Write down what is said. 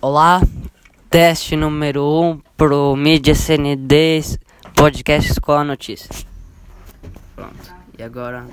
Olá, teste número 1 um pro Mídia CND Podcast a notícia. Pronto, e agora.